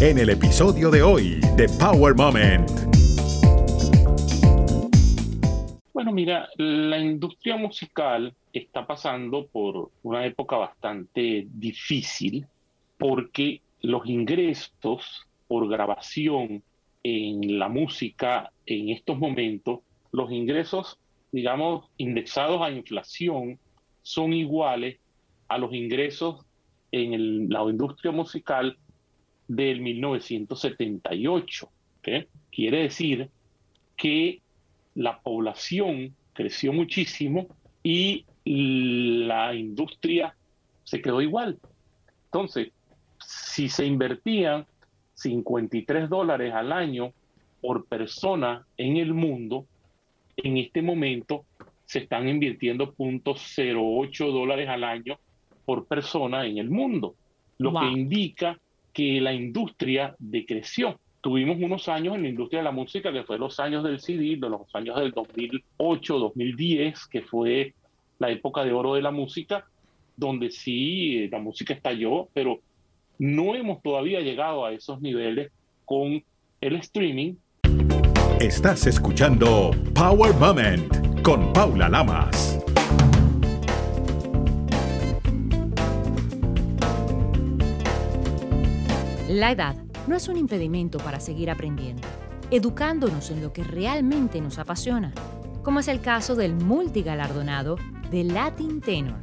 en el episodio de hoy de Power Moment. Bueno, mira, la industria musical está pasando por una época bastante difícil porque los ingresos por grabación en la música en estos momentos, los ingresos, digamos, indexados a inflación, son iguales a los ingresos en la industria musical del 1978. Quiere decir que la población creció muchísimo y la industria se quedó igual. Entonces, si se invertían 53 dólares al año por persona en el mundo, en este momento se están invirtiendo 0.08 dólares al año por persona en el mundo, lo que indica que la industria decreció. Tuvimos unos años en la industria de la música, que fue los años del CD, los años del 2008, 2010, que fue la época de oro de la música, donde sí, la música estalló, pero no hemos todavía llegado a esos niveles con el streaming. Estás escuchando Power Moment con Paula Lamas. La edad no es un impedimento para seguir aprendiendo, educándonos en lo que realmente nos apasiona, como es el caso del multigalardonado de Latin Tenor,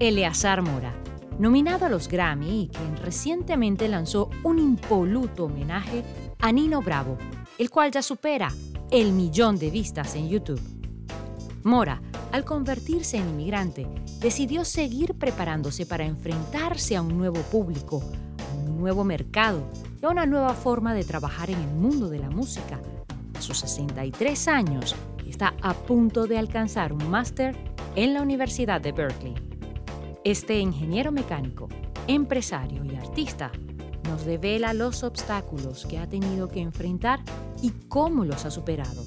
Eleazar Mora, nominado a los Grammy y quien recientemente lanzó un impoluto homenaje a Nino Bravo, el cual ya supera el millón de vistas en YouTube. Mora, al convertirse en inmigrante, decidió seguir preparándose para enfrentarse a un nuevo público, nuevo mercado y a una nueva forma de trabajar en el mundo de la música. A sus 63 años, está a punto de alcanzar un máster en la Universidad de Berkeley. Este ingeniero mecánico, empresario y artista nos revela los obstáculos que ha tenido que enfrentar y cómo los ha superado.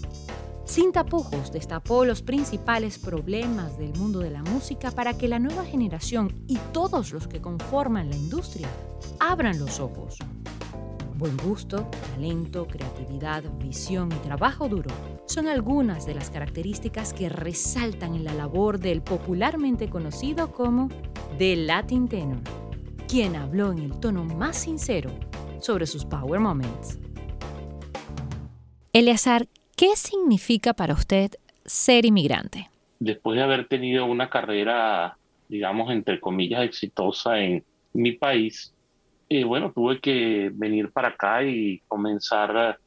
Sin tapujos destapó los principales problemas del mundo de la música para que la nueva generación y todos los que conforman la industria abran los ojos. Buen gusto, talento, creatividad, visión y trabajo duro son algunas de las características que resaltan en la labor del popularmente conocido como The Latin Tenor, quien habló en el tono más sincero sobre sus Power Moments. Eleazar, ¿qué significa para usted ser inmigrante? Después de haber tenido una carrera, digamos, entre comillas, exitosa en mi país, y bueno, tuve que venir para acá y comenzar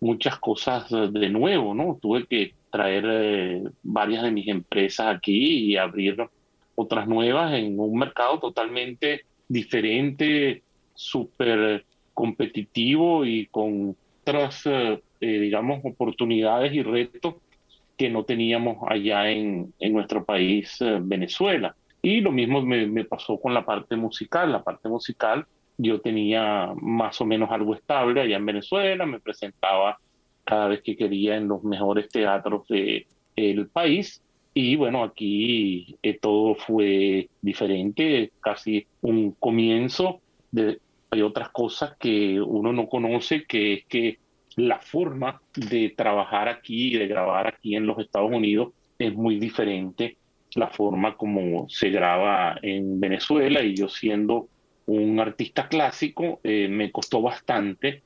muchas cosas de nuevo, ¿no? Tuve que traer eh, varias de mis empresas aquí y abrir otras nuevas en un mercado totalmente diferente, súper competitivo y con otras, eh, eh, digamos, oportunidades y retos que no teníamos allá en, en nuestro país, Venezuela. Y lo mismo me, me, pasó con la parte musical. La parte musical yo tenía más o menos algo estable allá en Venezuela, me presentaba cada vez que quería en los mejores teatros del el país y bueno, aquí eh, todo fue diferente, casi un comienzo de hay otras cosas que uno no conoce, que es que la forma de trabajar aquí y de grabar aquí en los Estados Unidos es muy diferente la forma como se graba en Venezuela y yo siendo un artista clásico, eh, me costó bastante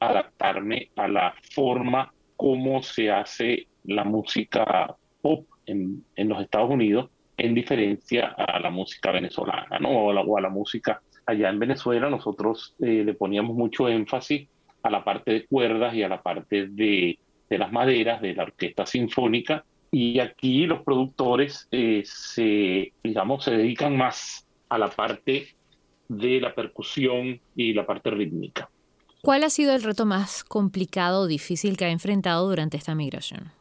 adaptarme a la forma como se hace la música pop en, en los Estados Unidos, en diferencia a la música venezolana, ¿no? O a la, o a la música allá en Venezuela, nosotros eh, le poníamos mucho énfasis a la parte de cuerdas y a la parte de, de las maderas de la orquesta sinfónica, y aquí los productores eh, se, digamos, se dedican más a la parte de la percusión y la parte rítmica. ¿Cuál ha sido el reto más complicado o difícil que ha enfrentado durante esta migración?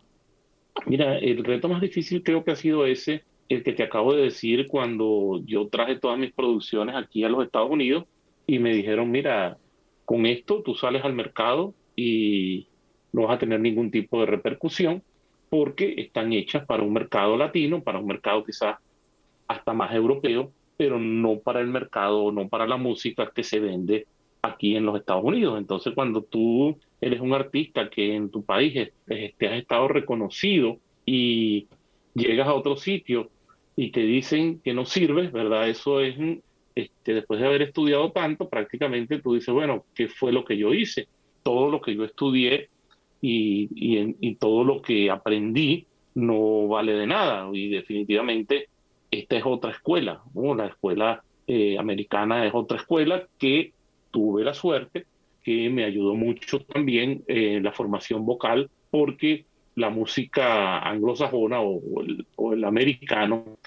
Mira, el reto más difícil creo que ha sido ese, el que te acabo de decir cuando yo traje todas mis producciones aquí a los Estados Unidos y me dijeron, mira, con esto tú sales al mercado y no vas a tener ningún tipo de repercusión porque están hechas para un mercado latino, para un mercado quizás hasta más europeo, pero no para el mercado, no para la música que se vende aquí en los Estados Unidos. Entonces, cuando tú eres un artista que en tu país te has estado reconocido y llegas a otro sitio y te dicen que no sirves, ¿verdad? Eso es, este, después de haber estudiado tanto, prácticamente tú dices, bueno, ¿qué fue lo que yo hice? Todo lo que yo estudié y, y, todo lo que aprendí no vale de nada. Y definitivamente esta es otra escuela, la escuela eh, americana es otra escuela que tuve la suerte que me ayudó mucho también en la formación vocal porque la música anglosajona o, el, o el americano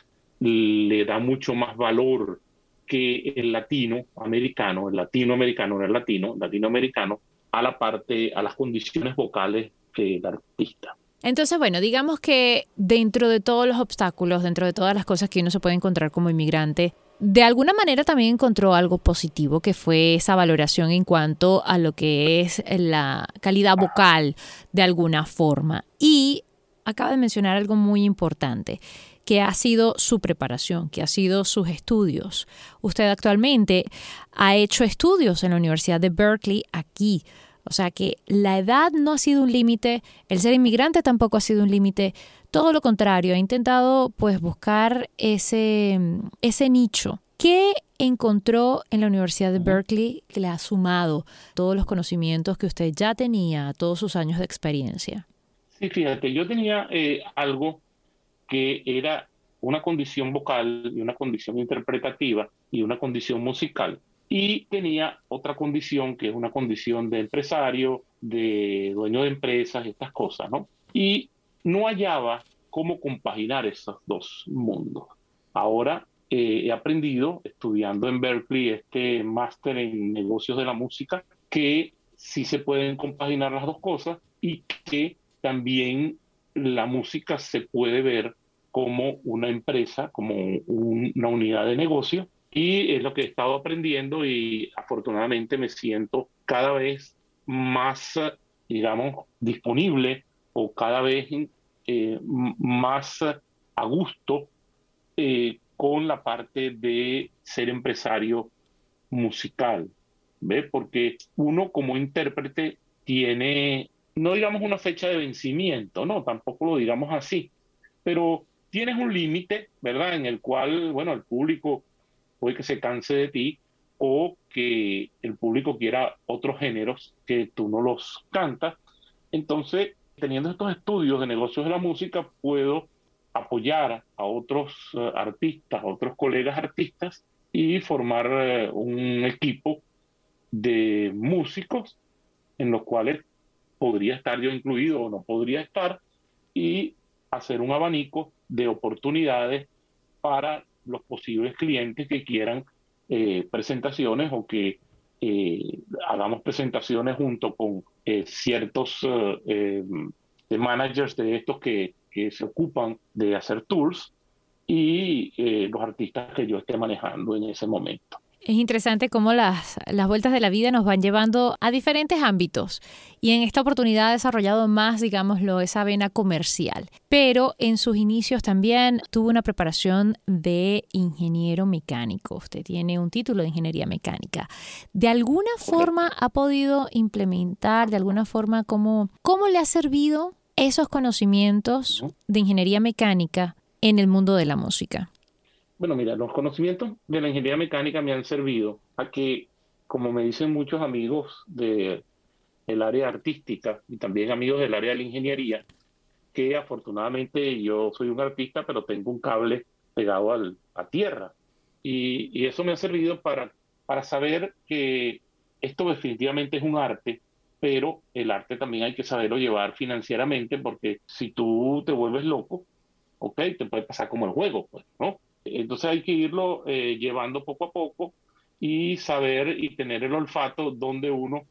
le da mucho más valor que el latino americano, el latinoamericano, no el latino, latinoamericano, a la parte, a las condiciones vocales que artista. Entonces, bueno, digamos que dentro de todos los obstáculos, dentro de todas las cosas que uno se puede encontrar como inmigrante, de alguna manera también encontró algo positivo, que fue esa valoración en cuanto a lo que es la calidad vocal de alguna forma. Y acaba de mencionar algo muy importante, que ha sido su preparación, que ha sido sus estudios. Usted actualmente ha hecho estudios en la Universidad de Berkeley aquí. O sea que la edad no ha sido un límite, el ser inmigrante tampoco ha sido un límite, todo lo contrario, ha intentado pues buscar ese, ese nicho. ¿Qué encontró en la Universidad de Berkeley que le ha sumado todos los conocimientos que usted ya tenía, todos sus años de experiencia? Sí, fíjate, yo tenía eh, algo que era una condición vocal y una condición interpretativa y una condición musical. Y tenía otra condición que es una condición de empresario, de dueño de empresas, estas cosas, ¿no? Y no hallaba cómo compaginar esos dos mundos. Ahora eh, he aprendido, estudiando en Berkeley, este máster en negocios de la música, que sí se pueden compaginar las dos cosas y que también la música se puede ver como una empresa, como una unidad de negocio. Y es lo que he estado aprendiendo y afortunadamente me siento cada vez más, digamos, disponible o cada vez eh, más a gusto eh, con la parte de ser empresario musical, ¿ve? Porque uno como intérprete tiene no digamos una fecha de vencimiento, no, tampoco lo digamos así, pero tienes un límite, ¿verdad? En el cual, bueno, el público puede que se canse de ti o que el público quiera otros géneros que tú no los cantas. Entonces, teniendo estos estudios de negocios de la música, puedo apoyar a otros eh, artistas, a otros colegas artistas y formar eh, un equipo de músicos en los cuales podría estar yo incluido o no podría estar, y hacer un abanico de oportunidades para los posibles clientes que quieran eh, presentaciones o que eh, hagamos presentaciones junto con eh, ciertos managers de estos que, que, se ocupan de hacer tours y los artistas que yo esté manejando en ese momento. Es interesante cómo las, las vueltas de la vida nos van llevando a diferentes ámbitos y en esta oportunidad ha desarrollado más, digámoslo, esa vena comercial. Pero en sus inicios también tuvo una preparación de ingeniero mecánico. Usted tiene un título de ingeniería mecánica. ¿De alguna forma ha podido implementar, de alguna forma, cómo, cómo le ha servido esos conocimientos de ingeniería mecánica en el mundo de la música? Bueno, mira, los conocimientos de la ingeniería mecánica me han servido a que, como me dicen muchos amigos del área artística y también amigos del área de la ingeniería, que afortunadamente yo soy un artista, pero tengo un cable pegado al, a tierra. Y, y, eso me ha servido para, para saber que esto definitivamente es un arte, pero el arte también hay que saberlo llevar financieramente, porque si tú te vuelves loco, ok, te puede pasar como el juego, pues, ¿no? Entonces hay que irlo eh, llevando poco a poco y saber y tener el olfato donde uno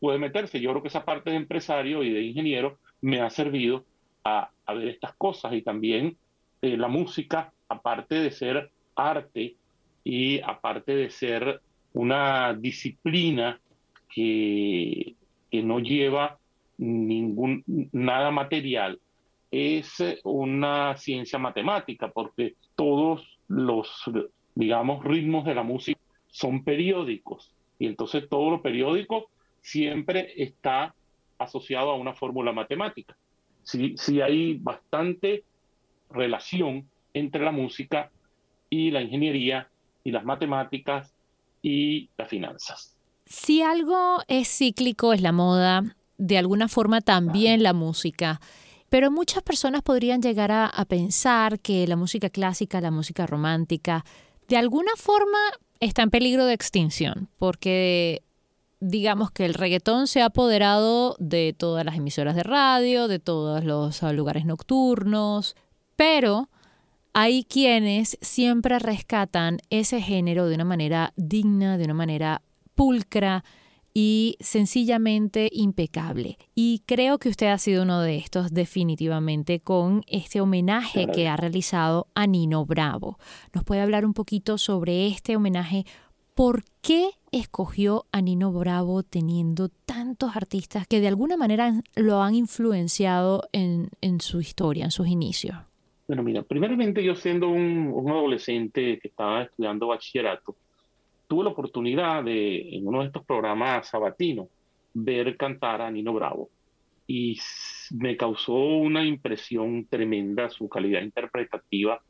puede meterse. Yo creo que esa parte de empresario y de ingeniero me ha servido a, ver estas cosas y también eh, la música, aparte de ser arte y aparte de ser una disciplina que, que no lleva ningún nada material, es una ciencia matemática, porque todos los, digamos, ritmos de la música son periódicos. Y entonces todo lo periódico siempre está asociado a una fórmula matemática. Sí, sí hay bastante relación entre la música y la ingeniería y las matemáticas y las finanzas. Si algo es cíclico es la moda, de alguna forma también la música. Pero muchas personas podrían llegar a, pensar que la música clásica, la música romántica, de alguna forma está en peligro de extinción, porque digamos que el reggaetón se ha apoderado de todas las emisoras de radio, de todos los lugares nocturnos, pero hay quienes siempre rescatan ese género de una manera digna, de una manera pulcra y sencillamente impecable. Y creo que usted ha sido uno de estos definitivamente con este homenaje que ha realizado a Nino Bravo. ¿Nos puede hablar un poquito sobre este homenaje? ¿Por qué escogió a Nino Bravo teniendo tantos artistas que de alguna manera lo han influenciado en, en su historia, en sus inicios? Bueno, mira, primeramente yo siendo un, adolescente que estaba estudiando bachillerato, tuve la oportunidad de, en uno de estos programas sabatinos, ver cantar a Nino Bravo. Y me causó una impresión tremenda su calidad interpretativa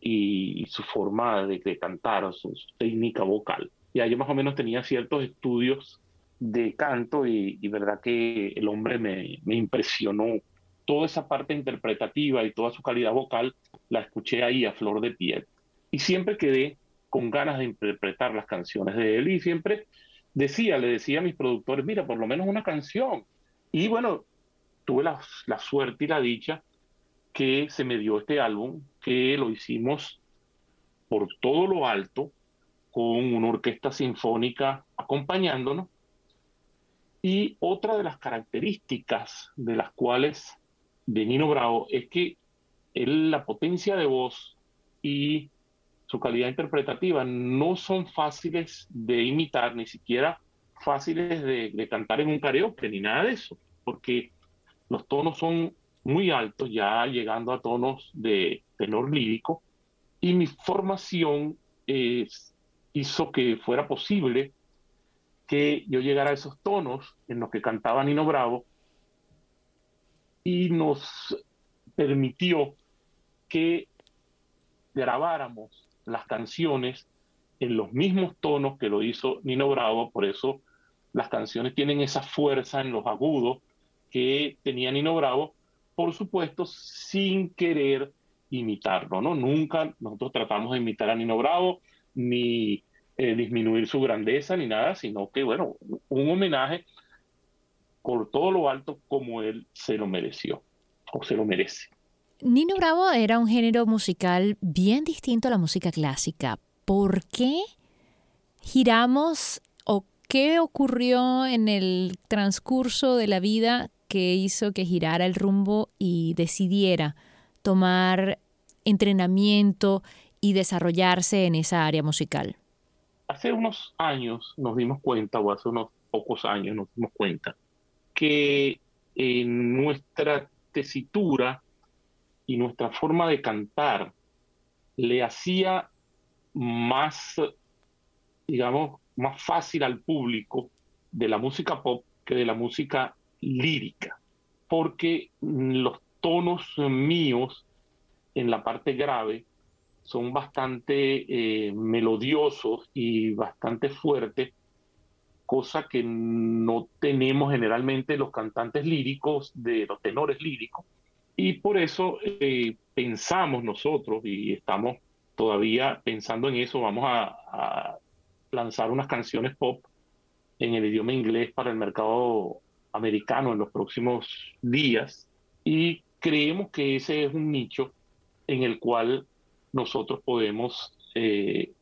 y, su forma de, cantar, su, técnica vocal. Y yo más o menos tenía ciertos estudios de canto y, verdad que el hombre me, me impresionó toda esa parte interpretativa y toda su calidad vocal la escuché ahí a flor de piel. Y siempre quedé con ganas de interpretar las canciones de él y siempre decía, le decía a mis productores, mira, por lo menos una canción. Y bueno, tuve la, la suerte y la dicha que se me dio este álbum, que lo hicimos por todo lo alto, con una orquesta sinfónica acompañándonos. Y otra de las características de las cuales de Nino Bravo es que él, la potencia de voz y su calidad interpretativa no son fáciles de imitar, ni siquiera fáciles de, cantar en un karaoke, ni nada de eso, porque los tonos son muy altos, ya llegando a tonos de tenor lírico, y mi formación hizo que fuera posible que yo llegara a esos tonos en los que cantaba Nino Bravo y nos permitió que grabáramos las canciones en los mismos tonos que lo hizo Nino Bravo, por eso las canciones tienen esa fuerza en los agudos que tenía Nino Bravo, por supuesto sin querer imitarlo, ¿no? Nunca nosotros tratamos de imitar a Nino Bravo, ni eh, disminuir su grandeza, ni nada, sino que, bueno, un homenaje por todo lo alto como él se lo mereció o se lo merece. Nino Bravo era un género musical bien distinto a la música clásica. ¿Por qué giramos o qué ocurrió en el transcurso de la vida que hizo que girara el rumbo y decidiera tomar entrenamiento y desarrollarse en esa área musical? Hace unos años nos dimos cuenta, o hace unos pocos años nos dimos cuenta, que en nuestra tesitura y nuestra forma de cantar le hacía más, digamos, más fácil al público de la música pop que de la música lírica, porque los tonos míos en la parte grave son bastante eh, melodiosos y bastante fuertes cosa que no tenemos generalmente los cantantes líricos, de los tenores líricos. Y por eso eh, pensamos nosotros, y estamos todavía pensando en eso, vamos a, lanzar unas canciones pop en el idioma inglés para el mercado americano en los próximos días. Y creemos que ese es un nicho en el cual nosotros podemos eh,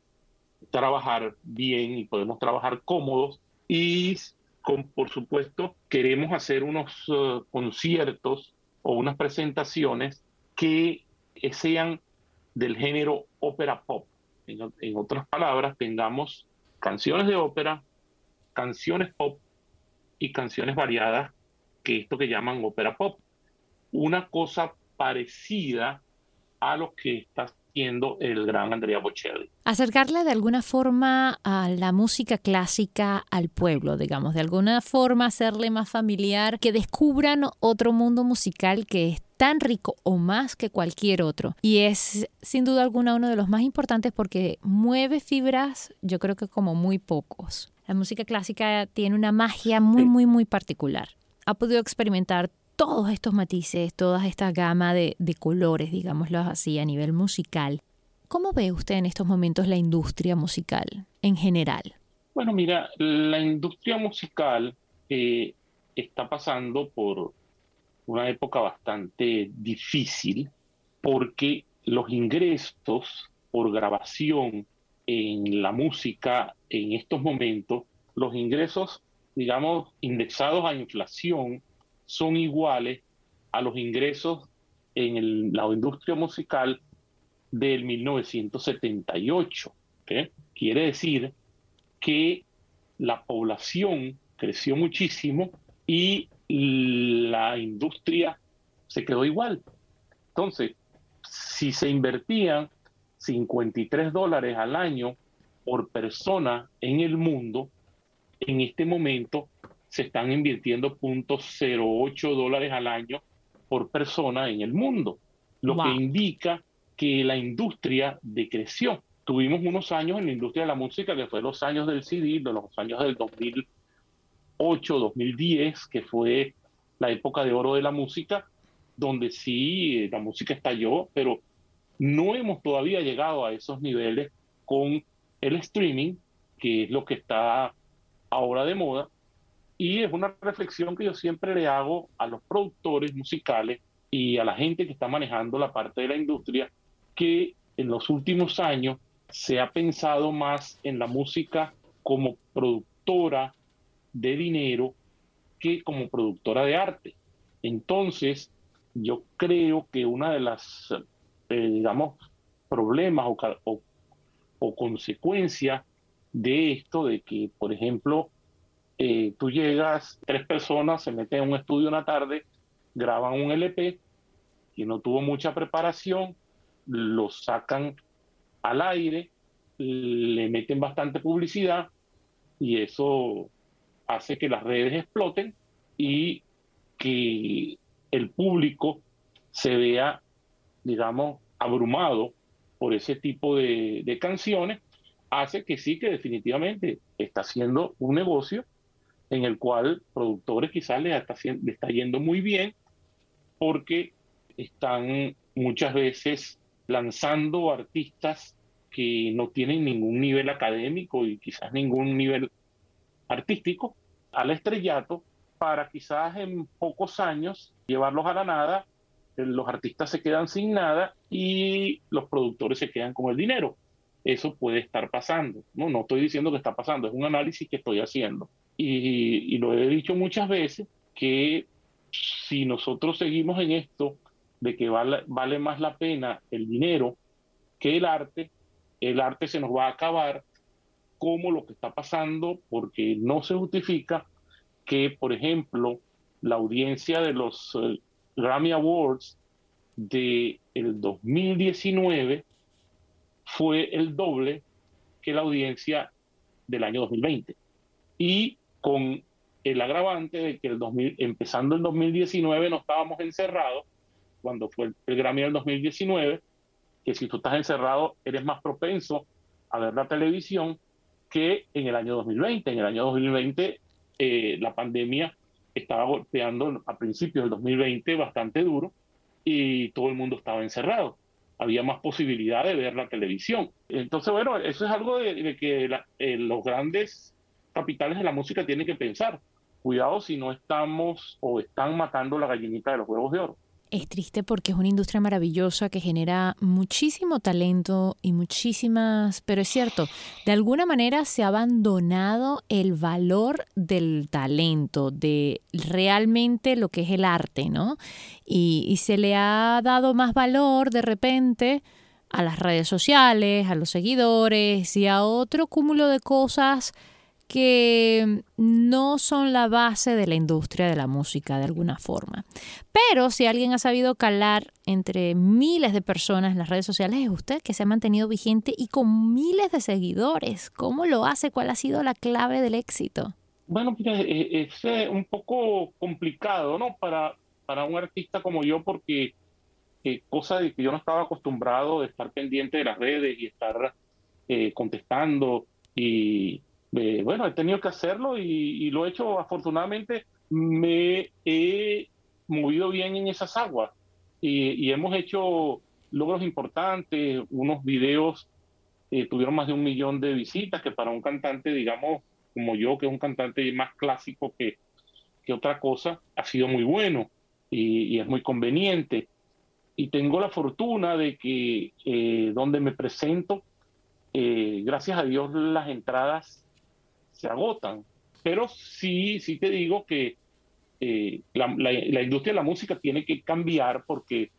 trabajar bien y podemos trabajar cómodos y con, por supuesto queremos hacer unos uh, conciertos o unas presentaciones que sean del género ópera pop. En, en, otras palabras, tengamos canciones de ópera, canciones pop y canciones variadas, que esto que llaman ópera pop. Una cosa parecida a lo que está siendo el gran Andrea Bocelli. Acercarle de alguna forma a la música clásica al pueblo, digamos, de alguna forma hacerle más familiar, que descubran otro mundo musical que es tan rico o más que cualquier otro. Y es sin duda alguna uno de los más importantes porque mueve fibras, yo creo que como muy pocos. La música clásica tiene una magia muy, muy, muy particular. Ha podido experimentar todos estos matices, toda esta gama de, colores, digámoslo así, a nivel musical. ¿Cómo ve usted en estos momentos la industria musical en general? Bueno, mira, la industria musical eh, está pasando por una época bastante difícil porque los ingresos por grabación en la música en estos momentos, los ingresos, digamos, indexados a inflación, son iguales a los ingresos en la industria musical del 1978. Quiere decir que la población creció muchísimo y la industria se quedó igual. Entonces, si se invertían 53 dólares al año por persona en el mundo, en este momento se están invirtiendo 0.08 dólares al año por persona en el mundo, lo que indica que la industria decreció. Tuvimos unos años en la industria de la música, que fue los años del CD, de los años del 2008, 2010, que fue la época de oro de la música, donde sí, la música estalló, pero no hemos todavía llegado a esos niveles con el streaming, que es lo que está ahora de moda, y es una reflexión que yo siempre le hago a los productores musicales y a la gente que está manejando la parte de la industria, que en los últimos años se ha pensado más en la música como productora de dinero que como productora de arte. Entonces, yo creo que una de las, eh, digamos, problemas o, o consecuencias de esto, de que, por ejemplo, eh, tú llegas, tres personas se meten en un estudio una tarde, graban un LP y no tuvo mucha preparación, lo sacan al aire, le meten bastante publicidad y eso hace que las redes exploten y que el público se vea, digamos, abrumado por ese tipo de canciones, hace que sí, que definitivamente está haciendo un negocio en el cual productores quizás les está, está yendo muy bien porque están muchas veces lanzando artistas que no tienen ningún nivel académico y quizás ningún nivel artístico al estrellato para quizás en pocos años llevarlos a la nada, eh, los artistas se quedan sin nada y los productores se quedan con el dinero. Eso puede estar pasando. No, no estoy diciendo que está pasando, es un análisis que estoy haciendo y, lo he dicho muchas veces, que si nosotros seguimos en esto de que vale, vale más la pena el dinero que el arte, el arte se nos va a acabar como lo que está pasando, porque no se justifica que, por ejemplo, la audiencia de los eh, Grammy Awards de el 2019 fue el doble que la audiencia del año 2020. Y con el agravante de que el 2000, empezando el 2019 no estábamos encerrados, cuando fue el, Grammy del 2019, que si tú estás encerrado eres más propenso a ver la televisión que en el año 2020. En el año 2020 eh, la pandemia estaba golpeando a principios del 2020 bastante duro y todo el mundo estaba encerrado. Había más posibilidad de ver la televisión. Entonces, bueno, eso es algo de, que eh, los grandes capitales de la música tienen que pensar. Cuidado si no estamos o están matando la gallinita de los huevos de oro. Es triste porque es una industria maravillosa que genera muchísimo talento y muchísimas, pero es cierto, de alguna manera se ha abandonado el valor del talento, de realmente lo que es el arte, ¿no? Y, y se le ha dado más valor de repente a las redes sociales, a los seguidores y a otro cúmulo de cosas que no son la base de la industria de la música de alguna forma. Pero si alguien ha sabido calar entre miles de personas en las redes sociales es usted, que se ha mantenido vigente y con miles de seguidores. ¿Cómo lo hace? ¿Cuál ha sido la clave del éxito? Bueno, mira, eh, es, eh, un poco complicado, ¿no? Para, para un artista como yo, porque eh, cosa de que yo no estaba acostumbrado de estar pendiente de las redes y estar contestando y bueno, he tenido que hacerlo y, lo he hecho afortunadamente, me he movido bien en esas aguas y, hemos hecho logros importantes, unos videos eh, tuvieron más de un millón de visitas, que para un cantante, digamos, como yo, que es un cantante más clásico que, que otra cosa, ha sido muy bueno y, es muy conveniente. Y tengo la fortuna de que eh, donde me presento, eh, gracias a Dios, las entradas se agotan. Pero sí, sí te digo que eh, la, industria de la música tiene que cambiar porque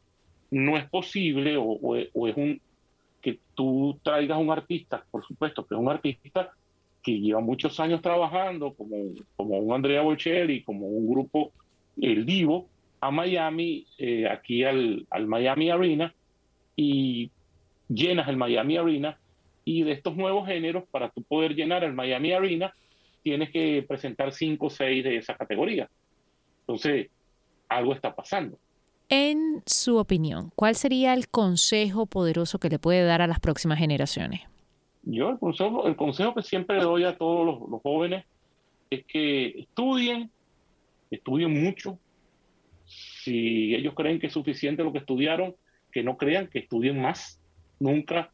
no es posible o, es un que tú traigas un artista, por supuesto, que es un artista que lleva muchos años trabajando, como, como un Andrea Bocelli, como un grupo, El Divo, a Miami, eh, aquí al, al Miami Arena, y llenas el Miami Arena y de estos nuevos géneros, para tú poder llenar el Miami Arena, tienes que presentar cinco o seis de esa categoría. Entonces, algo está pasando. En su opinión, ¿cuál sería el consejo poderoso que le puede dar a las próximas generaciones? Yo el consejo, el consejo que siempre le doy a todos los, los jóvenes es que estudien, estudien mucho. Si ellos creen que es suficiente lo que estudiaron, que no crean, que estudien más. Nunca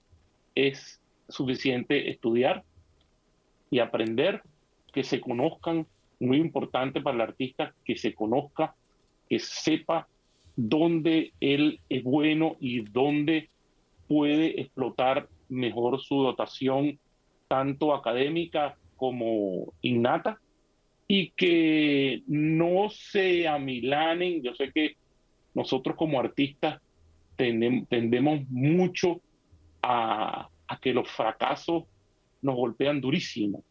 es suficiente estudiar y aprender, que se conozcan, muy importante para el artista, que se conozca, que sepa dónde él es bueno y dónde puede explotar mejor su dotación, tanto académica como innata, y que no se amilanen. Yo sé que nosotros como artistas tendemos mucho a, a que los fracasos nos golpean durísimo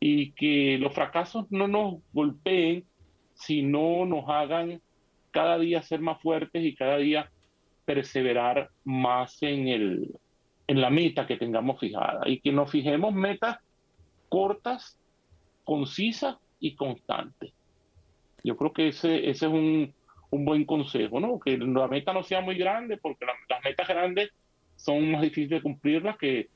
y que los fracasos no nos golpeen, sino nos hagan cada día ser más fuertes y cada día perseverar más en, el, en la meta que tengamos fijada y que nos fijemos metas cortas, concisas y constantes. Yo creo que ese, ese es un, un buen consejo, ¿no? Que la meta no sea muy grande, porque las metas grandes son más difíciles de cumplirlas que,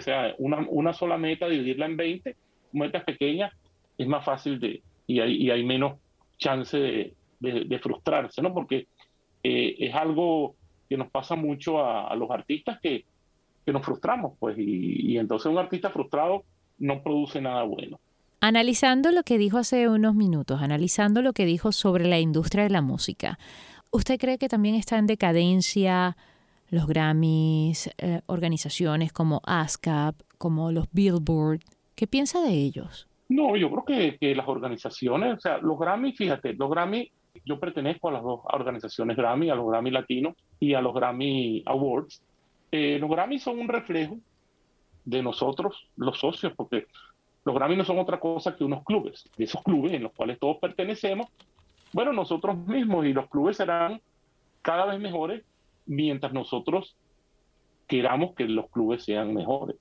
sea, una, una sola meta, dividirla en 20, metas pequeñas, es más fácil de, y hay, y hay menos chance de, de, frustrarse, ¿no? Porque eh, es algo que nos pasa mucho a, los artistas que, que, nos frustramos, pues, y, y entonces un artista frustrado no produce nada bueno. Analizando lo que dijo hace unos minutos, analizando lo que dijo sobre la industria de la música, ¿usted cree que también está en decadencia los Grammys, eh, organizaciones como ASCAP, como los Billboard. ¿Qué piensa de ellos? No, yo creo que, las organizaciones, o sea, los Grammy, fíjate, los Grammy, yo pertenezco a las dos organizaciones Grammy, a los Grammy Latino y a los Grammy Awards. Eh, los Grammy son un reflejo de nosotros, los socios, porque los Grammy no son otra cosa que unos clubes, de esos clubes en los cuales todos pertenecemos. Bueno, nosotros mismos y los clubes serán cada vez mejores mientras nosotros queramos que los clubes sean mejores.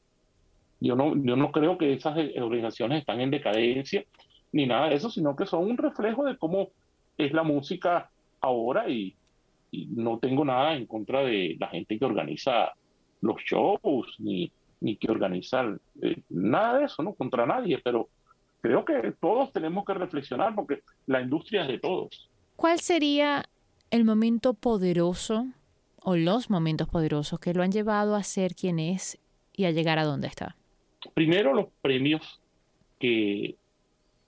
Yo no, yo no creo que esas eh, organizaciones están en decadencia ni nada de eso, sino que son un reflejo de cómo es la música ahora y, no tengo nada en contra de la gente que organiza los shows ni, ni que organiza eh, nada de eso, no contra nadie, pero creo que todos tenemos que reflexionar porque la industria es de todos. ¿Cuál sería el momento poderoso o los momentos poderosos que lo han llevado a ser quien es y a llegar a donde está? Primero, los premios que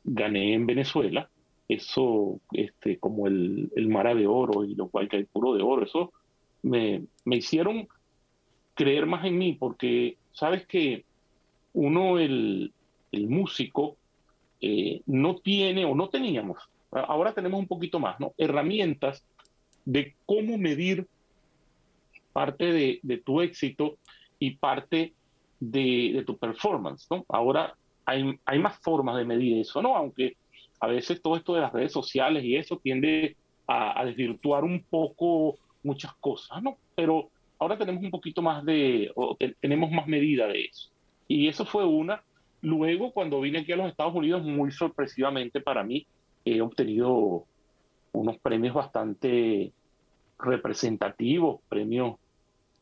gané en Venezuela, eso, este, como el, Mara de Oro y lo cual que hay puro de oro, eso me, me hicieron creer más en mí, porque sabes que uno, el, el músico, eh, no tiene o no teníamos, ahora tenemos un poquito más, ¿no? Herramientas de cómo medir parte de, tu éxito y parte de, tu performance. ¿no? Ahora hay, más formas de medir eso, ¿no? Aunque a veces todo esto de las redes sociales y eso tiende a, desvirtuar un poco muchas cosas, ¿no? Pero ahora tenemos un poquito más de, tenemos más medida de eso. Y eso fue una. Luego, cuando vine aquí a los Estados Unidos, muy sorpresivamente para mí, he obtenido unos premios bastante representativos, premios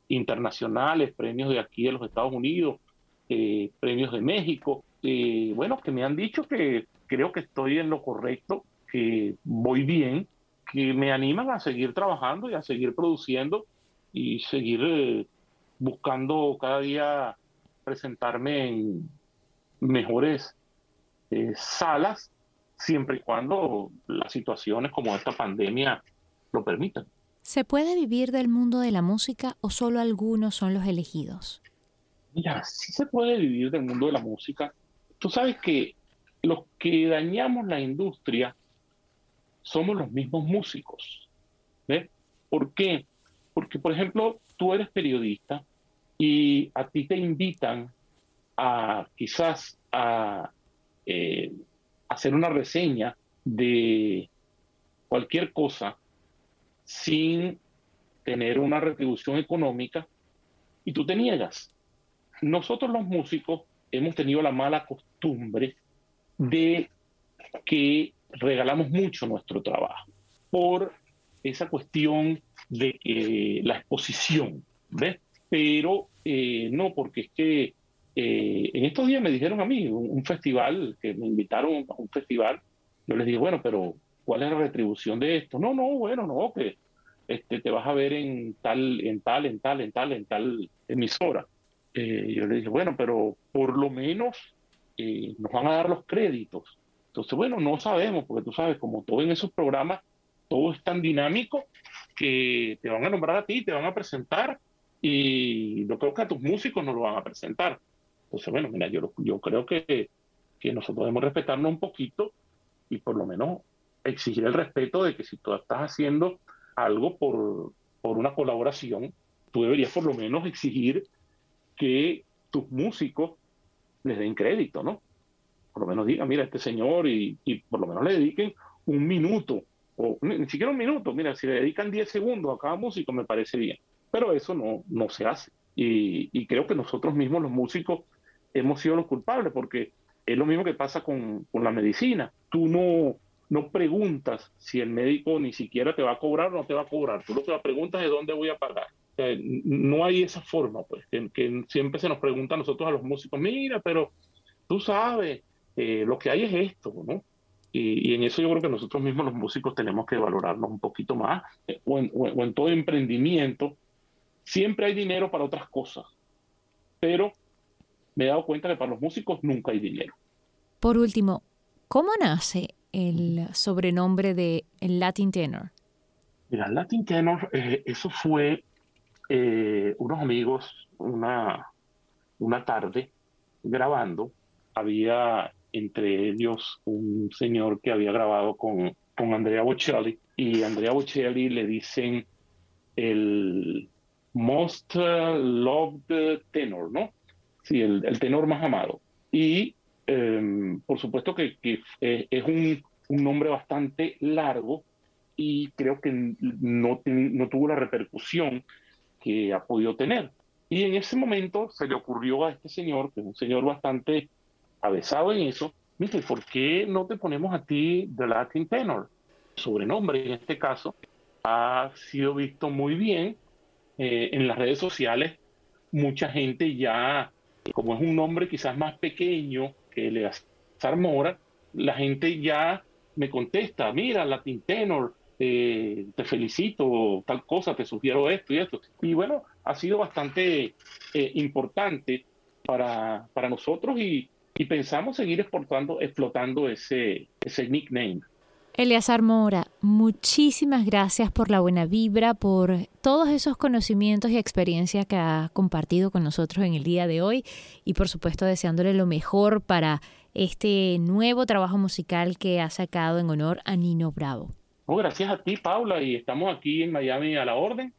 internacionales, premios de aquí de los Estados Unidos, eh, premios de México, eh, bueno, que me han dicho que creo que estoy en lo correcto, que voy bien, que me animan a seguir trabajando y a seguir produciendo y seguir eh, buscando cada día presentarme en mejores salas, siempre y cuando las situaciones como esta pandemia lo permitan. ¿Se puede vivir del mundo de la música o solo algunos son los elegidos? Mira, sí se puede vivir del mundo de la música. Tú sabes que los que dañamos la industria somos los mismos músicos. ¿Ves? ¿Por qué? Porque, por ejemplo, tú eres periodista y a ti te invitan a quizás a eh, hacer una reseña de cualquier cosa sin tener una retribución económica y tú te niegas. Nosotros los músicos hemos tenido la mala costumbre de que regalamos mucho nuestro trabajo por esa cuestión de la exposición, ¿ves? Pero eh, no, porque es que eh, en estos días me dijeron a mí, un, festival, que me invitaron a un festival, yo les dije, bueno, pero ¿cuál es la retribución de esto? No, no, bueno, no, que este, te vas a ver en tal, en tal, en tal, en tal, en tal emisora. Eh, yo le dije, bueno, pero por lo menos eh, nos van a dar los créditos. Entonces, bueno, no sabemos, porque tú sabes, como todo en esos programas, todo es tan dinámico que te van a nombrar a ti, te van a presentar y yo creo que a tus músicos no lo van a presentar. Entonces, bueno, mira, yo, creo que, nosotros podemos respetarnos un poquito y por lo menos exigir el respeto de que si tú estás haciendo algo por, por una colaboración, tú deberías por lo menos exigir que tus músicos les den crédito, ¿no? Por lo menos digan, mira, este señor, y, por lo menos le dediquen un minuto, o ni siquiera un minuto, mira, si le dedican 10 segundos a cada músico me parece bien, pero eso no, no se hace. Y, creo que nosotros mismos, los músicos, hemos sido los culpables, porque es lo mismo que pasa con, con la medicina. Tú no, no preguntas si el médico ni siquiera te va a cobrar o no te va a cobrar. Tú lo que preguntas es dónde voy a pagar. no hay esa forma, pues, que, siempre se nos pregunta a nosotros a los músicos, mira, pero tú sabes, eh, lo que hay es esto, ¿no? Y, en eso yo creo que nosotros mismos los músicos tenemos que valorarnos un poquito más, eh, o, en, todo emprendimiento, siempre hay dinero para otras cosas, pero me he dado cuenta que para los músicos nunca hay dinero. Por último, ¿cómo nace el sobrenombre de el Latin Tenor? Mira, Latin Tenor, eh, eso fue eh, unos amigos una, una tarde grabando. Había entre ellos un señor que había grabado con, con Andrea Bocelli y Andrea Bocelli le dicen el most loved tenor, ¿no? Sí, el, el tenor más amado. Y Em, por supuesto que, eh, es un, nombre bastante largo y creo que no, no tuvo la repercusión que ha podido tener. Y en ese momento se le ocurrió a este señor, que es un señor bastante avesado en eso, dice, ¿por qué no te ponemos a ti The Latin Tenor? Sobrenombre en este caso ha sido visto muy bien eh, en las redes sociales. Mucha gente ya, como es un nombre quizás más pequeño, le Mora, la gente ya me contesta, mira, Latin Tenor, eh, te felicito, tal cosa, te sugiero esto y esto. Y bueno, ha sido bastante eh, importante para, para nosotros y, y, pensamos seguir exportando, explotando ese, ese nickname. Eleazar Mora, muchísimas gracias por la buena vibra, por todos esos conocimientos y experiencia que ha compartido con nosotros en el día de hoy y por supuesto deseándole lo mejor para este nuevo trabajo musical que ha sacado en honor a Nino Bravo. gracias a ti, Paula, y estamos aquí en Miami a la orden.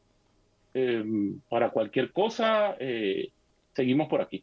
Em, para cualquier cosa, eh, seguimos por aquí.